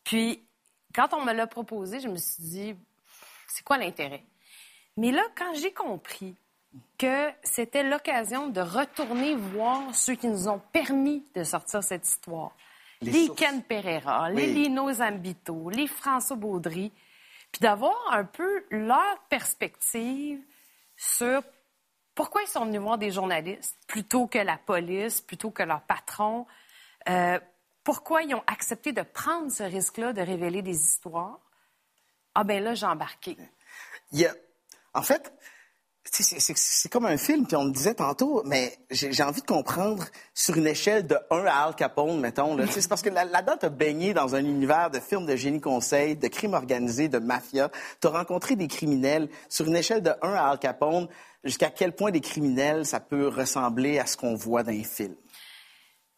Puis, quand on me l'a proposé, je me suis dit, c'est quoi l'intérêt? Mais là, quand j'ai compris que c'était l'occasion de retourner voir ceux qui nous ont permis de sortir cette histoire, Les. Ken Pereira, les. Lino Zambito, les François Baudry, puis d'avoir un peu leur perspective sur pourquoi ils sont venus voir des journalistes plutôt que la police, plutôt que leur patron, euh, pourquoi ils ont accepté de prendre ce risque-là de révéler des histoires. Ah ben là, j'ai embarqué. Il y a- En fait, c'est- comme un film, puis on le disait tantôt, mais j'ai envie de comprendre sur une échelle de 1 à Al Capone, mettons. C'est parce que là- là-dedans, tu as baigné dans un univers de films de génie conseil, de crimes organisés, de mafia. Tu as rencontré des criminels. Sur une échelle de 1 à Al Capone, jusqu'à quel point des criminels, ça peut ressembler à ce qu'on voit dans les films?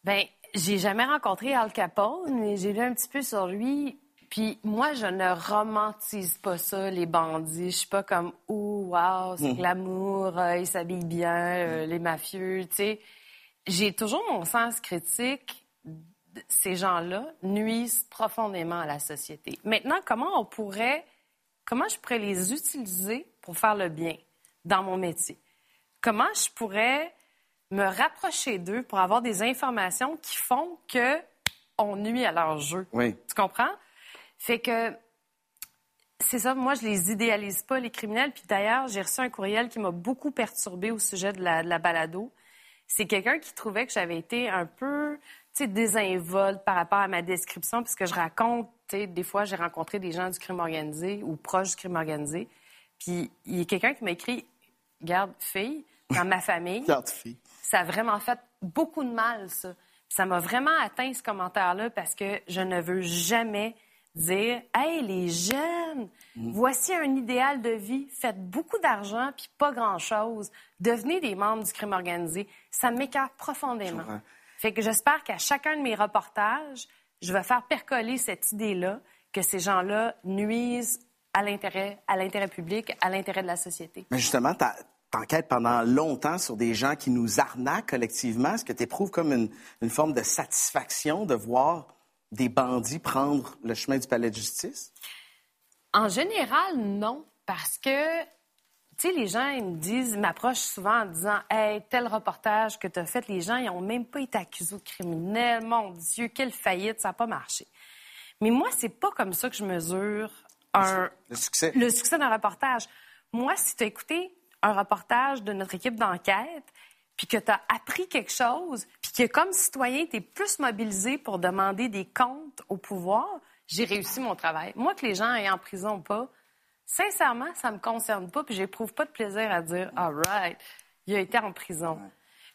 Ben, j'ai jamais rencontré Al Capone, mais j'ai lu un petit peu sur lui. Puis moi, je ne romantise pas ça, les bandits. Je suis pas comme, oh, wow, c'est Mhm. glamour, euh, ils s'habillent bien, euh, les mafieux, tu sais. J'ai toujours mon sens critique. Ces gens-là nuisent profondément à la société. Maintenant, comment on pourrait, comment je pourrais les utiliser pour faire le bien dans mon métier? Comment je pourrais me rapprocher d'eux pour avoir des informations qui font que on nuit à leur jeu? Oui. Tu comprends? Fait que c'est ça, moi, je les idéalise pas, les criminels. Puis d'ailleurs, j'ai reçu un courriel qui m'a beaucoup perturbé au sujet de la, de la balado. C'est quelqu'un qui trouvait que j'avais été un peu, tu sais, désinvolte par rapport à ma description, puisque je raconte, tu sais, des fois, j'ai rencontré des gens du crime organisé ou proches du crime organisé. Puis il y a quelqu'un qui m'a écrit, garde, fille, dans ma famille, Regarde, fille. ça a vraiment fait beaucoup de mal, ça. Puis ça m'a vraiment atteint, ce commentaire-là, parce que je ne veux jamais dire Hey, les jeunes, voici un idéal de vie, faites beaucoup d'argent, puis pas grand-chose. Devenez des membres du crime organisé. Ça m'écarte profondément. Fait que j'espère qu'à chacun de mes reportages, je vais faire percoler cette idée-là que ces gens-là nuisent à l'intérêt, à l'intérêt public, à l'intérêt de la société. Mais justement, t'enquêtes pendant longtemps sur des gens qui nous arnaquent collectivement. Est-ce que tu éprouves comme une, une forme de satisfaction de voir des bandits prendre le chemin du palais de justice? En général, non, parce que, tu sais, les gens, ils me disent, ils m'approchent souvent en disant, hey, tel reportage que tu as fait, les gens, ils n'ont même pas été accusés de criminel. Mon Dieu, quelle faillite, ça n'a pas marché. Mais moi, c'est pas comme ça que je mesure un, Le succès. le succès d'un reportage. Moi, si tu as écouté un reportage de notre équipe d'enquête, puis que tu as appris quelque chose, puis que comme citoyen, tu es plus mobilisé pour demander des comptes au pouvoir, j'ai réussi mon travail. Moi, que les gens aient en prison ou pas, sincèrement, ça me concerne pas, puis j'éprouve pas de plaisir à dire « All right, il a été en prison ».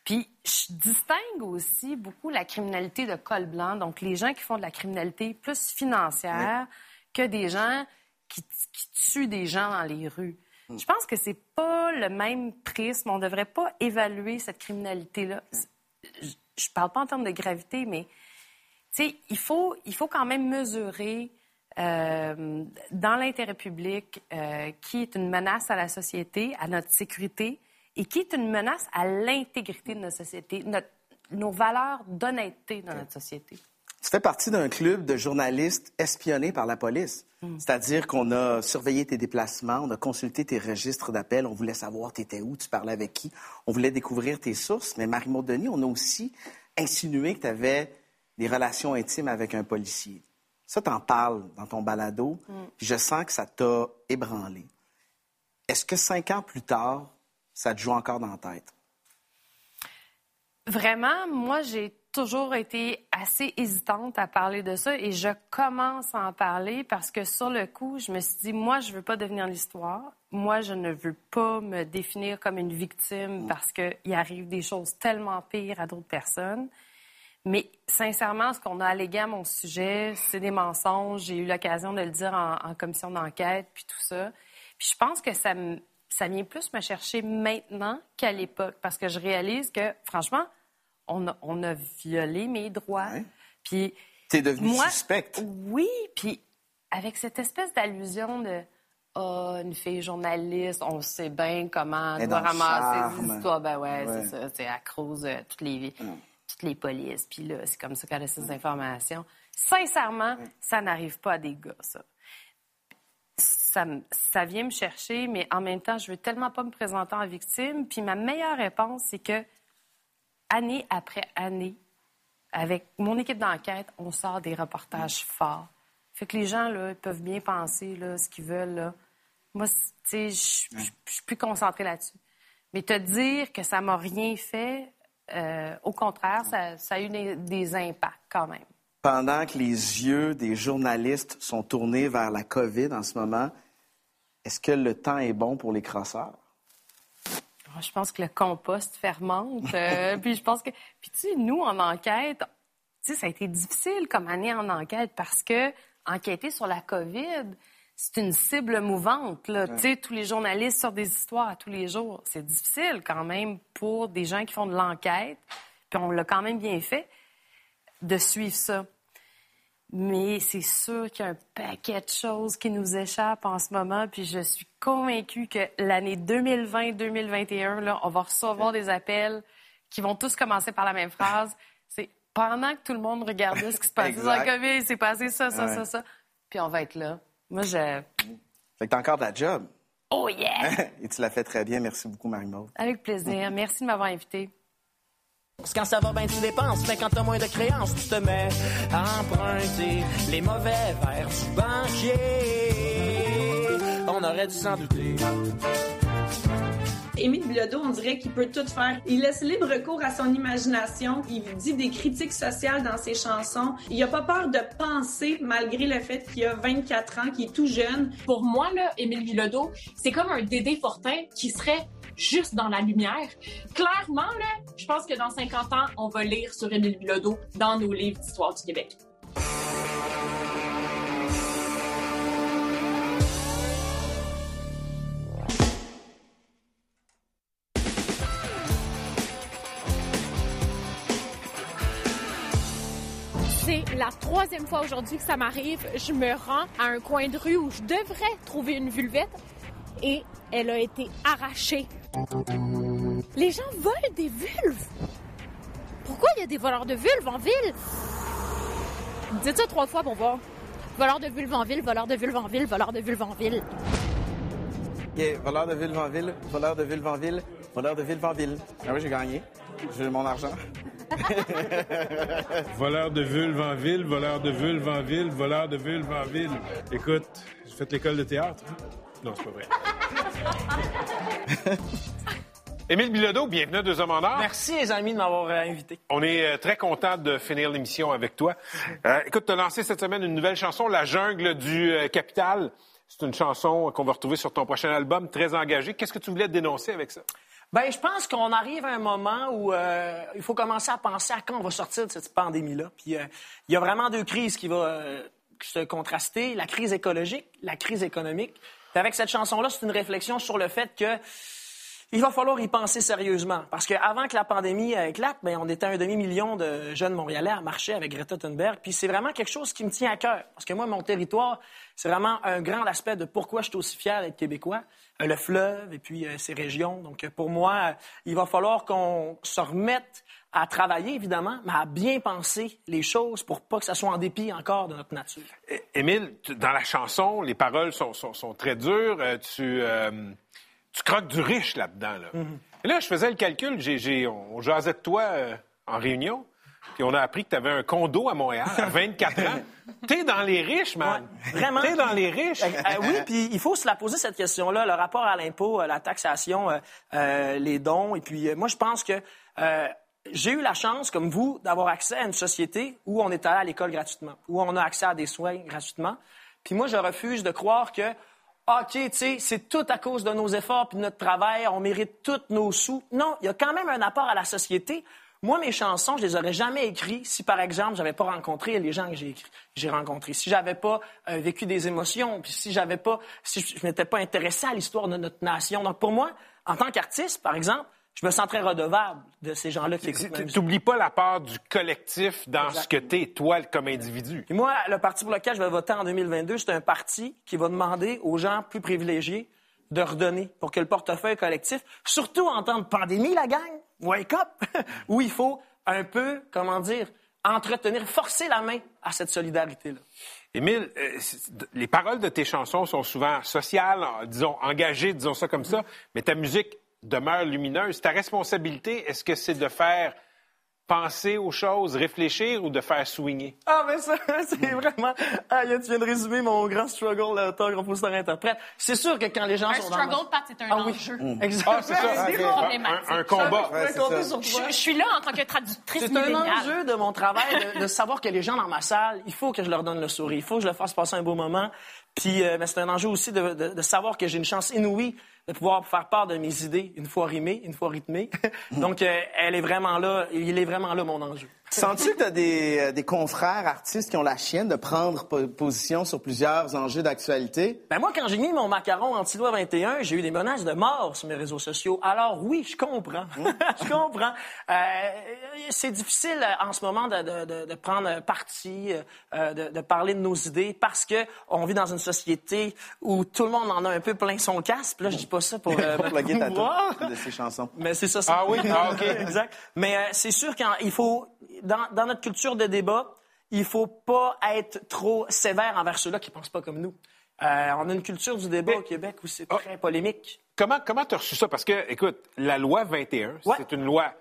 Puis je distingue aussi beaucoup la criminalité de col blanc, donc les gens qui font de la criminalité plus financière que des gens qui, qui tuent des gens dans les rues. Je pense que c'est pas le même prisme. On devrait pas évaluer cette criminalité-là. Je, parle pas en termes de gravité, mais il faut, il faut quand même mesurer euh, dans l'intérêt public euh, qui est une menace à la société, à notre sécurité, et qui est une menace à l'intégrité de notre société, notre- nos valeurs d'honnêteté dans notre société. Tu fais partie d'un club de journalistes espionnés par la police. C'est-à-dire qu'on a surveillé tes déplacements, on a consulté tes registres d'appels, on voulait savoir t'étais où, tu parlais avec qui, on voulait découvrir tes sources. Mais Marie-Maud Denis, on a aussi insinué que tu avais des relations intimes avec un policier. Ça, t'en parles dans ton balado, puis je sens que ça t'a ébranlé. Est-ce que cinq ans plus tard, ça te joue encore dans la tête? Vraiment, moi, j'ai toujours été assez hésitante à parler de ça et je commence à en parler parce que sur le coup, je me suis dit, moi, je veux pas devenir l'histoire. Moi, je ne veux pas me définir comme une victime parce qu'il arrive des choses tellement pires à d'autres personnes. Mais sincèrement, ce qu'on a allégué à mon sujet, c'est des mensonges. J'ai eu l'occasion de le dire en, en commission d'enquête, puis tout ça. Puis je pense que ça, me- ça vient plus me chercher maintenant qu'à l'époque, parce que je réalise que, franchement, on a, on a violé mes droits. Puis T'es devenue moi, suspecte. Oui, puis avec cette espèce d'allusion de ah, une fille journaliste, on sait bien comment Elle doit ramasser des histoires. Ben ouais, Ouais. c'est ça. C'est à cause de toutes les, toutes les polices. Puis là, c'est comme ça qu'elle a ces informations. Sincèrement, ça n'arrive pas à des gars, ça. Ça ça vient me chercher, mais en même temps, je veux tellement pas me présenter en victime. Puis ma meilleure réponse, c'est que année après année, avec mon équipe d'enquête, on sort des reportages forts. Fait que les gens, là, ils peuvent bien penser là, ce qu'ils veulent. Là. Moi, tu sais, je suis plus concentrée là-dessus. Mais te dire que ça m'a rien fait, euh, au contraire, ça, ça a eu des, des impacts quand même. Pendant que les yeux des journalistes sont tournés vers la COVID en ce moment, est-ce que le temps est bon pour les crosseurs? Je pense que le compost fermente. euh, puis je pense que. Puis tu sais, nous, en enquête, tu sais, ça a été difficile comme année en enquête parce que enquêter sur la COVID, c'est une cible mouvante. Là. Tu sais, tous les journalistes sortent des histoires à tous les jours. C'est difficile quand même pour des gens qui font de l'enquête. Puis on l'a quand même bien fait de suivre ça. Mais c'est sûr qu'il y a un paquet de choses qui nous échappent en ce moment, puis je suis convaincue que l'année 2020-2021, là, on va recevoir des appels qui vont tous commencer par la même phrase. C'est pendant que tout le monde regardait ce qui se passait dans la. COVID, il s'est passé ça, ça, Ouais. ça, ça. Puis on va être là. Moi, je... Fait que t'as encore de la job. Oh yeah! Et tu l'as fait très bien. Merci beaucoup, Marie-Maude. Avec plaisir. Merci de m'avoir invité. Parce que Quand ça va bien, tu dépenses, mais quand t'as moins de créances, tu te mets à emprunter les mauvais vers du banquier. On aurait dû s'en douter. Émile Bilodeau, on dirait qu'il peut tout faire. Il laisse libre cours à son imagination. Il dit des critiques sociales dans ses chansons. Il a pas peur de penser, malgré le fait qu'il a 24 ans, qu'il est tout jeune. Pour moi, là, Émile Bilodeau, c'est comme un Dédé Fortin qui serait juste dans la lumière. Clairement, je pense que dans 50 ans, on va lire sur Émile Bilodeau dans nos livres d'histoire du Québec. C'est la troisième fois aujourd'hui que ça m'arrive. Je me rends à un coin de rue où je devrais trouver une vulvette et elle a été arrachée. Les gens volent des vulves. Pourquoi il y a des voleurs de vulves en ville? Dites ça trois fois pour voir. Voleur de vulves en ville, voleur de vulves en ville, voleur de vulves en ville. OK, voleur de ville en ville, voleur de ville en ville, voleur de ville en ville. Ah oui, j'ai gagné. J'ai mon argent. Voleur de vulve en ville, voleur de vulve en ville, voleur de vulve en ville. Écoute, j'ai fait l'école de théâtre. hein? Non, c'est pas vrai. Émile Bilodeau, bienvenue à Deux Hommes en Or. Merci, les amis, de m'avoir euh, invité. On est euh, très content de finir l'émission avec toi. Euh, écoute, tu as lancé cette semaine une nouvelle chanson, La jungle du euh, capital. C'est une chanson qu'on va retrouver sur ton prochain album, très engagée. Qu'est-ce que tu voulais dénoncer avec ça? Ben, je pense qu'on arrive à un moment où euh, il faut commencer à penser à quand on va sortir de cette pandémie-là. Puis il y a vraiment deux crises qui vont se contraster la crise écologique, la crise économique. Avec cette chanson-là, c'est une réflexion sur le fait que il va falloir y penser sérieusement. Parce qu'avant que la pandémie euh, éclate, ben, on était un demi-million de jeunes Montréalais à marcher avec Greta Thunberg. Puis c'est vraiment quelque chose qui me tient à cœur. Parce que moi, mon territoire, c'est vraiment un grand aspect de pourquoi je suis aussi fier d'être québécois. Euh, le fleuve et puis euh, ces régions. Donc euh, pour moi, il va falloir qu'on se remette à travailler, évidemment, mais à bien penser les choses pour pas que ça soit en dépit encore de notre nature. É- Émile, tu- dans la chanson, les paroles sont, sont- sont très dures. Euh, tu, euh, tu croques du riche là-dedans. Là. Et là, je faisais le calcul. J'ai, j'ai- on jasait de toi euh, en réunion. Puis on a appris que tu avais un condo à Montréal à 24 ans. T'es dans les riches, man. Vraiment. T'es dans les riches. Euh, oui, puis il faut se la poser cette question-là, le rapport à l'impôt, la taxation, euh, les dons. Et puis moi, je pense que euh, j'ai eu la chance, comme vous, d'avoir accès à une société où on est allé à l'école gratuitement, où on a accès à des soins gratuitement. Puis moi, je refuse de croire que OK, tu sais, c'est tout à cause de nos efforts puis de notre travail, on mérite tous nos sous. Non, il y a quand même un apport à la société. Moi, mes chansons, je les aurais jamais écrites si, par exemple, j'avais pas rencontré les gens que j'ai j'ai rencontrés, si j'avais pas euh, vécu des émotions, puis si j'avais pas, si je, je m'étais pas intéressé à l'histoire de notre nation. Donc, pour moi, en tant qu'artiste, par exemple, je me sens très redevable de ces gens-là qui écoutent musique. T'oublies pas la part du collectif dans ce que t'es, toi, comme individu. Moi, le parti pour lequel je vais voter en 2022, c'est un parti qui va demander aux gens plus privilégiés de redonner pour que le portefeuille collectif, surtout en temps de pandémie, la gang, wake up, où il faut un peu, comment dire, entretenir, forcer la main à cette solidarité-là. Émile, euh, les paroles de tes chansons sont souvent sociales, disons, engagées, disons ça comme ça, mais ta musique demeure lumineuse. Ta responsabilité, est-ce que c'est de faire penser aux choses, réfléchir ou de faire swinger? Ah, mais ça, c'est vraiment. Ah, tu viens de résumer mon grand struggle, auteur, compositeur, interprète. C'est sûr que quand les gens Un sont dans. struggle, Pat, c'est un Ah oui. enjeu. Exactement. Ah, c'est ça. C'est Ok. bon. Problématique. Un- un combat. Ouais, ça. Je, suis là en tant que traductrice C'est un enjeu de mon travail de, de savoir que les gens dans ma salle, il faut que je leur donne le sourire, il faut que je leur fasse passer un beau moment. Puis, euh, mais c'est un enjeu aussi de, de- de savoir que j'ai une chance inouïe de pouvoir faire part de mes idées une fois rimées, une fois rythmées. Donc, euh, elle est vraiment là, il est vraiment là mon enjeu. Sens-tu que tu as des, euh, des confrères artistes qui ont la chienne de prendre po- position sur plusieurs enjeux d'actualité? Ben moi, quand j'ai mis mon macaron anti-loi 21, j'ai eu des menaces de mort sur mes réseaux sociaux. Alors oui, je comprends. je comprends. Euh, c'est difficile euh, en ce moment de, de- de- de prendre parti, euh, de, de parler de nos idées parce que on vit dans une société où tout le monde en a un peu plein son casque. Puis Là, je dis pas ça pour, euh, Pour plugger ta de ces chansons. Mais c'est ça. Ah oui? Ah, OK. exact. Mais euh, c'est sûr qu'il faut, dans, dans notre culture de débat, il faut pas être trop sévère envers ceux-là qui pensent pas comme nous. Euh, on a une culture du débat au Québec où c'est Ah. très polémique. Comment comment tu as reçu ça? Parce que, écoute, la loi 21, Ouais. c'est une loi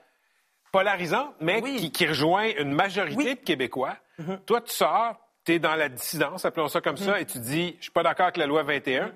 polarisante, mais qui, qui rejoint une majorité de Québécois. Mm-hmm. Toi, tu sors, tu es dans la dissidence, appelons ça comme ça, et tu dis, je suis pas d'accord avec la loi 21.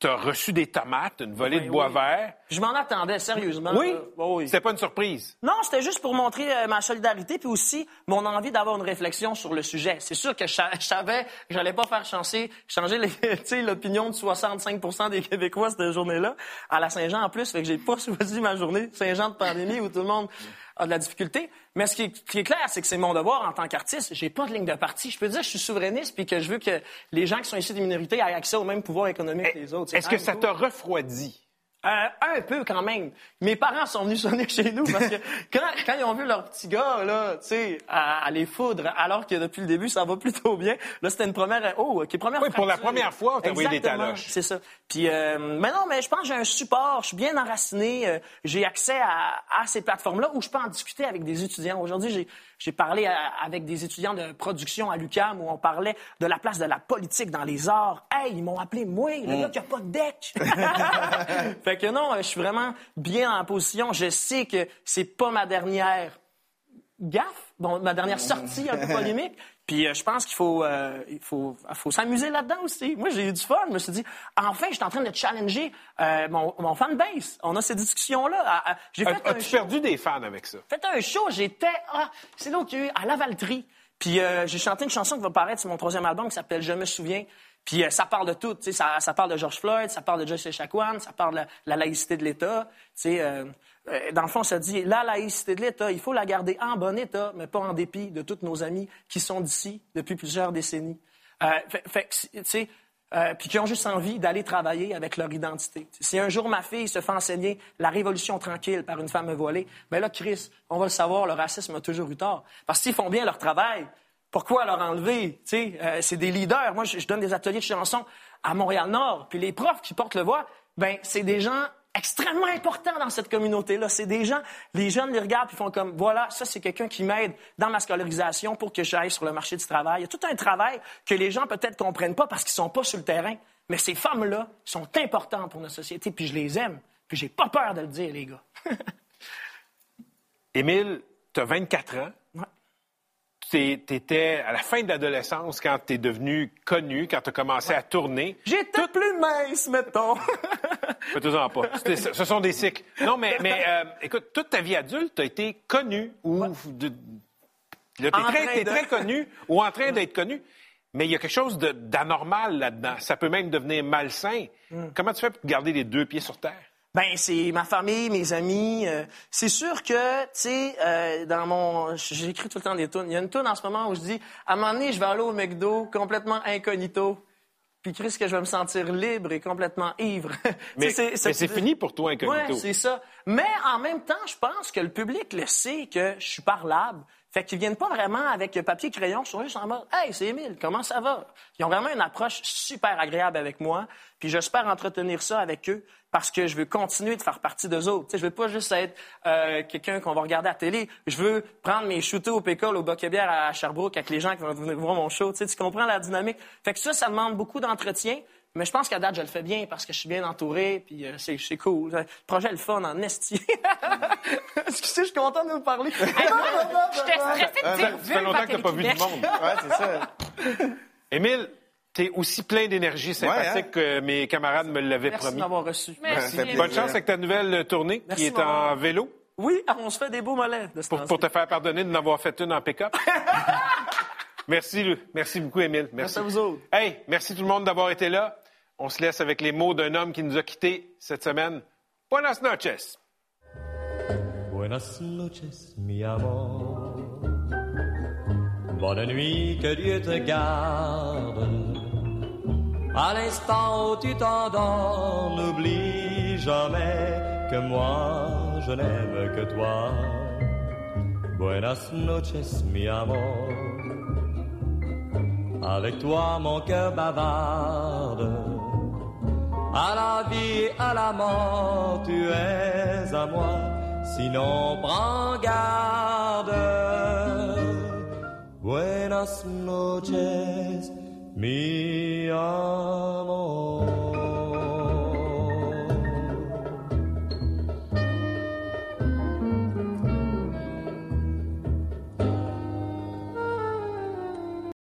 Tu as reçu des tomates, une volée Oui, de bois oui. vert. Je m'en attendais, sérieusement. Oui? Oh, oui. C'était pas une surprise. Non, c'était juste pour montrer euh, ma solidarité puis aussi mon envie d'avoir une réflexion sur le sujet. C'est sûr que je, sa- je savais que j'allais pas faire changer, changer l'opinion de 65% des Québécois cette journée-là à la Saint-Jean en plus, fait que j'ai pas choisi ma journée Saint-Jean de pandémie où tout le monde a de la difficulté. Mais ce qui est, qui est clair, c'est que c'est mon devoir en tant qu'artiste. J'ai pas de ligne de parti. Je peux dire que je suis souverainiste puis que je veux que les gens qui sont issus des minorités aient accès au même pouvoir économique que les autres. Est-ce que ça même t'a refroidi? Euh, un peu quand même. Mes parents sont venus sonner chez nous parce que quand, quand ils ont vu leur petit gars là, tu sais, à, à les foudre, alors que depuis le début ça va plutôt bien. Là, c'était une première, oh, ok, première. Oui, pour la première fois, on t'a envoyé des taloches. C'est ça. Puis, euh, mais non, mais je pense que j'ai un support. Je suis bien enraciné. euh, j'ai accès à, à ces plateformes-là où je peux en discuter avec des étudiants. Aujourd'hui, j'ai j'ai parlé avec des étudiants de production à l'UQAM où on parlait de la place de la politique dans les arts. Hey, ils m'ont appelé moi, le Mm. gars qui a pas de deck. fait que non, je suis vraiment bien en position. Je sais que c'est pas ma dernière gaffe, bon, ma dernière sortie un peu polémique. Puis euh, je pense qu'il faut, euh, il faut, faut s'amuser là-dedans aussi. Moi, j'ai eu du fun. Je me suis dit, enfin, je suis en train de challenger euh, mon, mon fanbase. On a ces discussions-là. Ah, ah, J'ai fait un As-tu show. perdu des fans avec ça? Fait un show, j'étais ah, c'est là où il y a eu à Lavaltrie. Puis j'ai chanté une chanson qui va paraître sur mon troisième album qui s'appelle Je me souviens. Puis euh, ça parle de tout, ça, ça parle de George Floyd, ça parle de Joyce Echaquan, ça parle de la, la laïcité de l'État. Tu sais, euh, dans le fond, ça dit la laïcité de l'État, il faut la garder en bon état, mais pas en dépit de tous nos amis qui sont d'ici depuis plusieurs décennies. Euh, fait, fait euh, puis qui ont juste envie d'aller travailler avec leur identité. Si un jour ma fille se fait enseigner la révolution tranquille par une femme voilée, ben là, Chris, on va le savoir, le racisme a toujours eu tort. Parce que s'ils font bien leur travail, pourquoi leur enlever? Euh, c'est des leaders. Moi, je, je donne des ateliers de chansons à Montréal-Nord. Puis les profs qui portent le voix, ben c'est des gens extrêmement importants dans cette communauté-là. C'est des gens, les jeunes les regardent puis font comme, voilà, ça c'est quelqu'un qui m'aide dans ma scolarisation pour que j'aille sur le marché du travail. Il y a tout un travail que les gens peut-être comprennent pas parce qu'ils sont pas sur le terrain. Mais ces femmes-là sont importantes pour notre société puis je les aime. Puis j'ai pas peur de le dire, les gars. Émile, tu as 24 ans. Tu étais à la fin de l'adolescence quand tu es devenu connu, quand tu as commencé à tourner. J'étais plus mince, mettons. Fais-toi-en pas. Ce sont des cycles. Non, mais, mais euh, écoute, toute ta vie adulte, tu as été connu ou. de- Là, t'es En très, train t'es de- très connu ou en train d'être connu. Mais il y a quelque chose de- d'anormal là-dedans. Ça peut même devenir malsain. Comment tu fais pour garder les deux pieds sur terre? Ben c'est ma famille, mes amis. euh, c'est sûr que, tu sais, euh, dans mon, j'écris tout le temps des tunes. Il y a une tune en ce moment où je dis, à un moment donné, je vais aller au McDo complètement incognito. Puis Chris, que je vais me sentir libre et complètement ivre. Mais, c'est fini pour toi, incognito. Ouais, c'est ça. Mais en même temps, je pense que le public le sait que je suis parlable, Fait qu'ils viennent pas vraiment avec papier crayon, ils sont juste en mode Hey, c'est Émile, comment ça va? Ils ont vraiment une approche super agréable avec moi, puis j'espère entretenir ça avec eux parce que je veux continuer de faire partie d'eux autres. Tu sais, je veux pas juste être euh, quelqu'un qu'on va regarder à télé. Je veux prendre mes shooter au pécole, au Boc-Bière à Sherbrooke avec les gens qui vont venir voir mon show. Tu, sais, tu comprends la dynamique? Fait que ça, ça demande beaucoup d'entretien. Mais je pense qu'à date, je le fais bien parce que je suis bien entouré, puis euh, c'est, c'est cool. Le projet est le fun en esti. Excusez, je suis content de vous parler. J'étais stressée de dire Ça fait longtemps que t'as pas vu du monde. Ouais, c'est ça. Émile, t'es aussi plein d'énergie sympathique que mes camarades me l'avaient Merci de promis. m'avoir reçu. Merci. Ouais, Bonne chance avec ta nouvelle tournée Merci, qui est en vélo Oui, on se fait des beaux mollets de ce pour, pour te faire pardonner de n'avoir fait une en pick-up. merci, Lou. merci beaucoup, Émile. Merci. Merci à vous autres. Hey, merci tout le monde d'avoir été là. On se laisse avec les mots d'un homme qui nous a quittés cette semaine. Buenas noches. Buenas noches, mi amor. Bonne nuit, que Dieu te garde. À l'instant où tu t'endors, n'oublie jamais que moi, je n'aime que toi. Buenas noches, mi amor. Avec toi, mon cœur bavarde. À la vie et à la mort, tu es à moi. Sinon, prends garde. Buenas noches, mi amor.